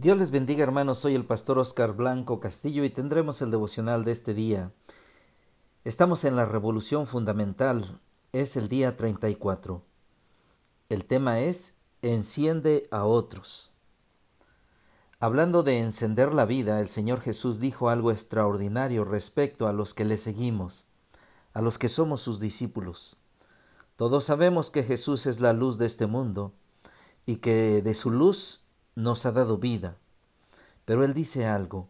Dios les bendiga hermanos, soy el pastor Oscar Blanco Castillo y tendremos el devocional de este día. Estamos en la revolución fundamental, es el día 34. El tema es Enciende a otros. Hablando de encender la vida, el Señor Jesús dijo algo extraordinario respecto a los que le seguimos, a los que somos sus discípulos. Todos sabemos que Jesús es la luz de este mundo y que de su luz nos ha dado vida. Pero Él dice algo.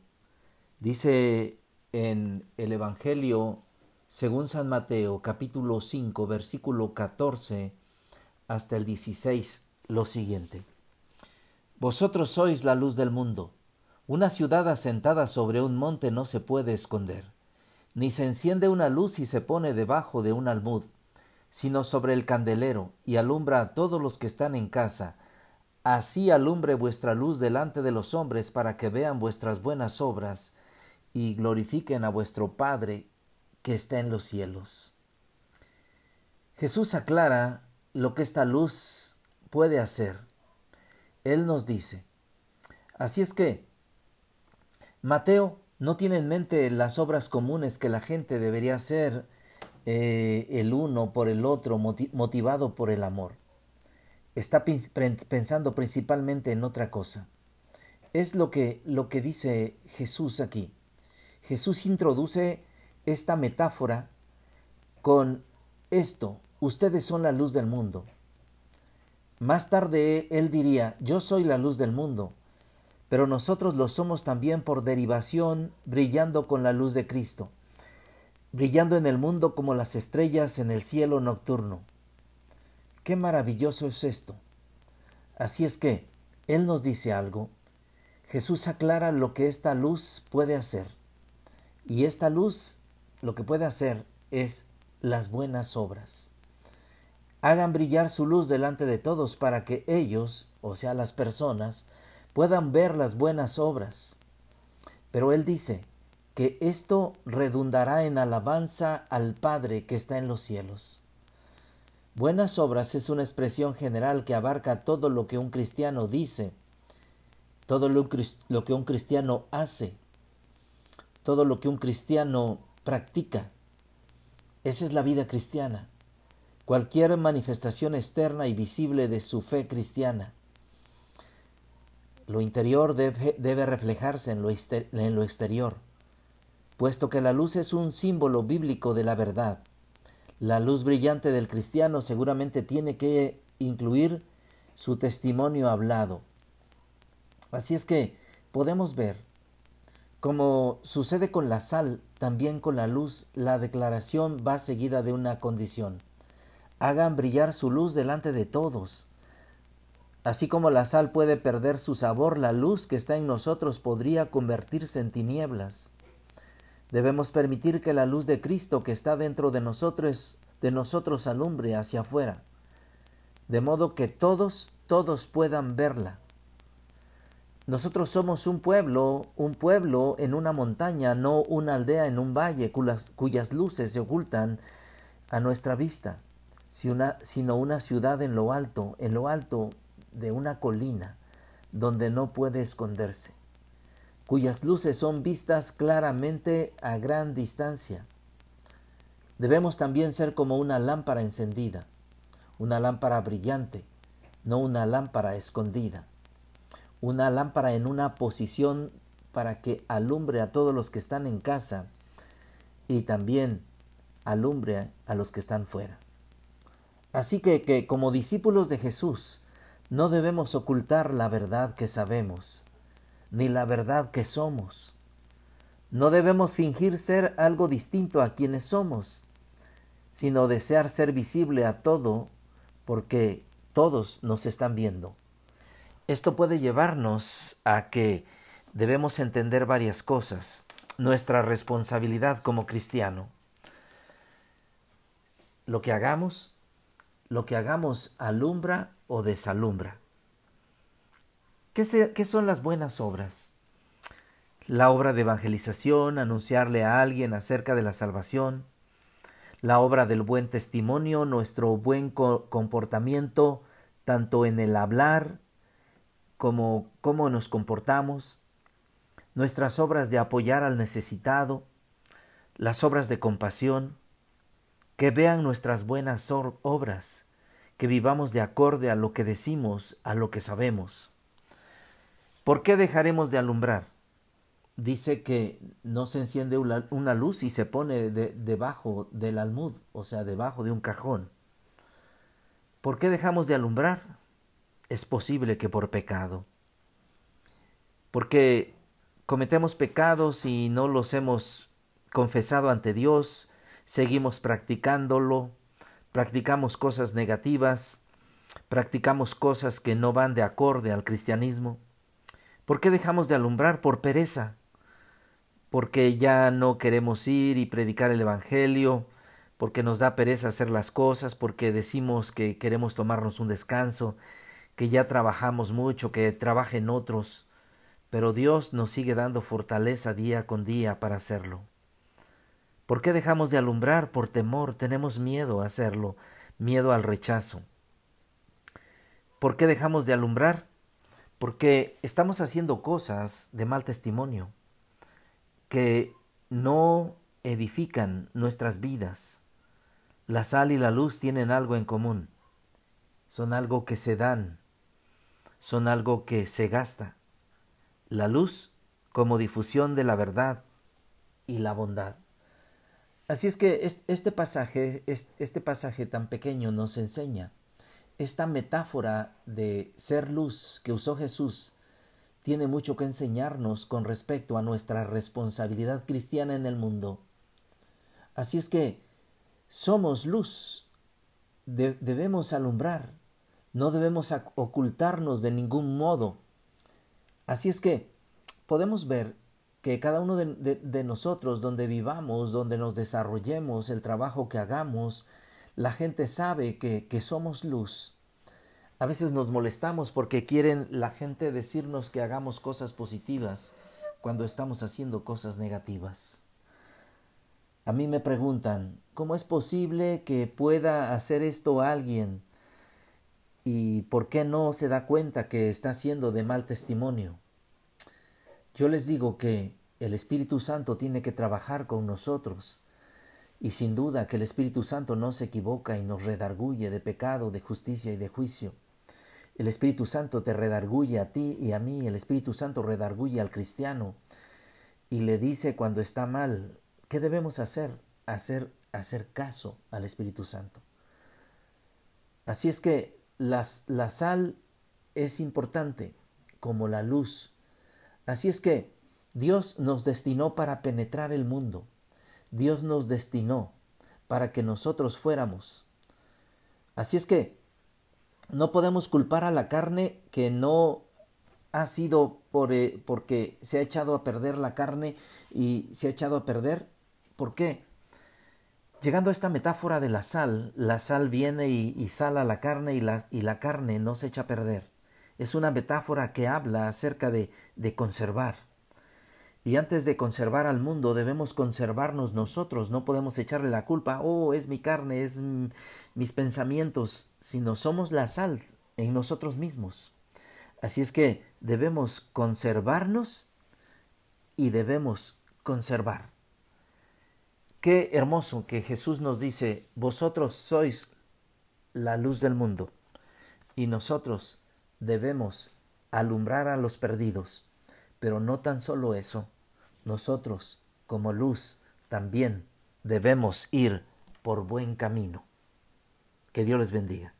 Dice en el Evangelio según San Mateo capítulo 5 versículo 14 hasta el 16 lo siguiente. Vosotros sois la luz del mundo. Una ciudad asentada sobre un monte no se puede esconder, ni se enciende una luz y se pone debajo de un almud, sino sobre el candelero, y alumbra a todos los que están en casa. Así alumbre vuestra luz delante de los hombres para que vean vuestras buenas obras y glorifiquen a vuestro Padre que está en los cielos. Jesús aclara lo que esta luz puede hacer. Él nos dice, así es que Mateo no tiene en mente las obras comunes que la gente debería hacer eh, el uno por el otro, motivado por el amor está pensando principalmente en otra cosa. Es lo que, lo que dice Jesús aquí. Jesús introduce esta metáfora con esto, ustedes son la luz del mundo. Más tarde él diría, yo soy la luz del mundo, pero nosotros lo somos también por derivación, brillando con la luz de Cristo, brillando en el mundo como las estrellas en el cielo nocturno. Qué maravilloso es esto. Así es que Él nos dice algo. Jesús aclara lo que esta luz puede hacer. Y esta luz lo que puede hacer es las buenas obras. Hagan brillar su luz delante de todos para que ellos, o sea, las personas, puedan ver las buenas obras. Pero Él dice que esto redundará en alabanza al Padre que está en los cielos. Buenas obras es una expresión general que abarca todo lo que un cristiano dice, todo lo, que un cristiano hace, todo lo que un cristiano practica. Esa es la vida cristiana. Cualquier manifestación externa y visible de su fe cristiana. Lo interior debe, reflejarse en lo, exterior, puesto que la luz es un símbolo bíblico de la verdad. La luz brillante del cristiano seguramente tiene que incluir su testimonio hablado. Así es que podemos ver, como sucede con la sal, también con la luz, la declaración va seguida de una condición. Hagan brillar su luz delante de todos. Así como la sal puede perder su sabor, la luz que está en nosotros podría convertirse en tinieblas. Debemos permitir que la luz de Cristo que está dentro de nosotros, de nosotros alumbre hacia afuera, de modo que todos, todos puedan verla. Nosotros somos un pueblo, un pueblo en una montaña, no una aldea en un valle cuyas, cuyas luces se ocultan a nuestra vista, sino una ciudad en lo alto, en lo alto de una colina, donde no puede esconderse cuyas luces son vistas claramente a gran distancia. Debemos también ser como una lámpara encendida, una lámpara brillante, no una lámpara escondida, una lámpara en una posición para que alumbre a todos los que están en casa y también alumbre a los que están fuera. Así que, que como discípulos de Jesús no debemos ocultar la verdad que sabemos, ni la verdad que somos. No debemos fingir ser algo distinto a quienes somos, sino desear ser visible a todo porque todos nos están viendo. Esto puede llevarnos a que debemos entender varias cosas. Nuestra responsabilidad como cristiano. Lo que hagamos, lo que hagamos alumbra o desalumbra. ¿Qué, son las buenas obras? La obra de evangelización, anunciarle a alguien acerca de la salvación, la obra del buen testimonio, nuestro buen comportamiento, tanto en el hablar como cómo nos comportamos, nuestras obras de apoyar al necesitado, las obras de compasión, que vean nuestras buenas obras, que vivamos de acorde a lo que decimos, a lo que sabemos. ¿Por qué dejaremos de alumbrar? Dice que no se enciende una luz y se pone debajo del almud, o sea, debajo de un cajón. ¿Por qué dejamos de alumbrar? Es posible que por pecado. Porque cometemos pecados y no los hemos confesado ante Dios, seguimos practicándolo, practicamos cosas negativas, practicamos cosas que no van de acorde al cristianismo. ¿Por qué dejamos de alumbrar? Por pereza, porque ya no queremos ir y predicar el Evangelio, porque nos da pereza hacer las cosas, porque decimos que queremos tomarnos un descanso, que ya trabajamos mucho, que trabajen otros, pero Dios nos sigue dando fortaleza día con día para hacerlo. ¿Por qué dejamos de alumbrar? Por temor, tenemos miedo a hacerlo, miedo al rechazo. ¿Por qué dejamos de alumbrar? Porque estamos haciendo cosas de mal testimonio, que no edifican nuestras vidas. La sal y la luz tienen algo en común. Son algo que se dan, son algo que se gasta. La luz como difusión de la verdad y la bondad. Así es que este pasaje, este pasaje tan pequeño nos enseña esta metáfora de ser luz que usó Jesús tiene mucho que enseñarnos con respecto a nuestra responsabilidad cristiana en el mundo. Así es que somos luz, debemos alumbrar, no debemos ocultarnos de ningún modo. Así es que podemos ver que cada uno de, nosotros, donde vivamos, donde nos desarrollemos, el trabajo que hagamos, la gente sabe que, que somos luz. A veces nos molestamos porque quieren la gente decirnos que hagamos cosas positivas cuando estamos haciendo cosas negativas. A mí me preguntan, ¿cómo es posible que pueda hacer esto alguien? ¿Y por qué no se da cuenta que está haciendo de mal testimonio? Yo les digo que el Espíritu Santo tiene que trabajar con nosotros. Y sin duda que el Espíritu Santo no se equivoca y nos redarguye de pecado, de justicia y de juicio. El Espíritu Santo te redarguye a ti y a mí, el Espíritu Santo redarguye al cristiano y le dice cuando está mal, ¿qué debemos hacer? Hacer, hacer caso al Espíritu Santo. Así es que las, la sal es importante como la luz Así es que Dios nos destinó para penetrar el mundo. Dios nos destinó para que nosotros fuéramos. Así es que no podemos culpar a la carne que no ha sido por, eh, porque se ha echado a perder la carne y se ha echado a perder. ¿Por qué? Llegando a esta metáfora de la sal, la sal viene y, y sala la carne y la, y la carne no se echa a perder es una metáfora que habla acerca de, de conservar. Y antes de conservar al mundo debemos conservarnos nosotros, no podemos echarle la culpa, oh, es mi carne, es mis pensamientos, sino somos la sal en nosotros mismos. Así es que debemos conservarnos y debemos conservar. Qué hermoso que Jesús nos dice, vosotros sois la luz del mundo y nosotros debemos alumbrar a los perdidos, pero no tan solo eso, nosotros, como luz, también debemos ir por buen camino. Que Dios les bendiga.